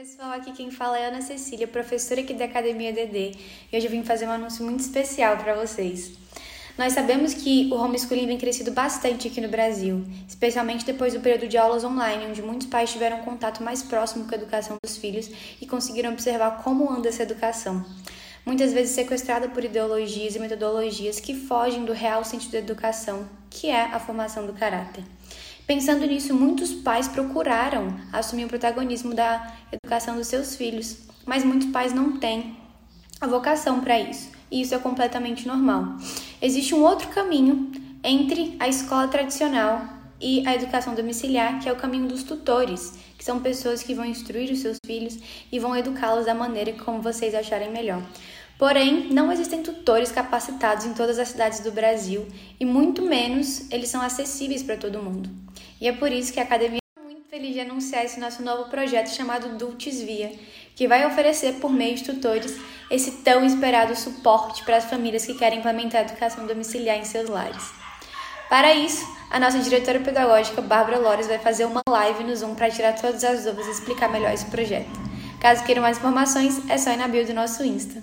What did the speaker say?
Pessoal, aqui quem fala é Ana Cecília, professora aqui da Academia DD, e hoje eu vim fazer um anúncio muito especial para vocês. Nós sabemos que o homeschooling vem crescido bastante aqui no Brasil, especialmente depois do período de aulas online, onde muitos pais tiveram contato mais próximo com a educação dos filhos e conseguiram observar como anda essa educação. Muitas vezes sequestrada por ideologias e metodologias que fogem do real sentido da educação, que é a formação do caráter. Pensando nisso, muitos pais procuraram assumir o protagonismo da educação dos seus filhos, mas muitos pais não têm a vocação para isso, e isso é completamente normal. Existe um outro caminho entre a escola tradicional e a educação domiciliar, que é o caminho dos tutores, que são pessoas que vão instruir os seus filhos e vão educá-los da maneira como vocês acharem melhor. Porém, não existem tutores capacitados em todas as cidades do Brasil e muito menos eles são acessíveis para todo mundo. E é por isso que a academia é muito feliz de anunciar esse nosso novo projeto chamado Dultes Via, que vai oferecer por meio de tutores esse tão esperado suporte para as famílias que querem implementar a educação domiciliar em seus lares. Para isso, a nossa diretora pedagógica, Bárbara Lores, vai fazer uma live no Zoom para tirar todas as dúvidas e explicar melhor esse projeto. Caso queiram mais informações, é só ir na bio do nosso Insta.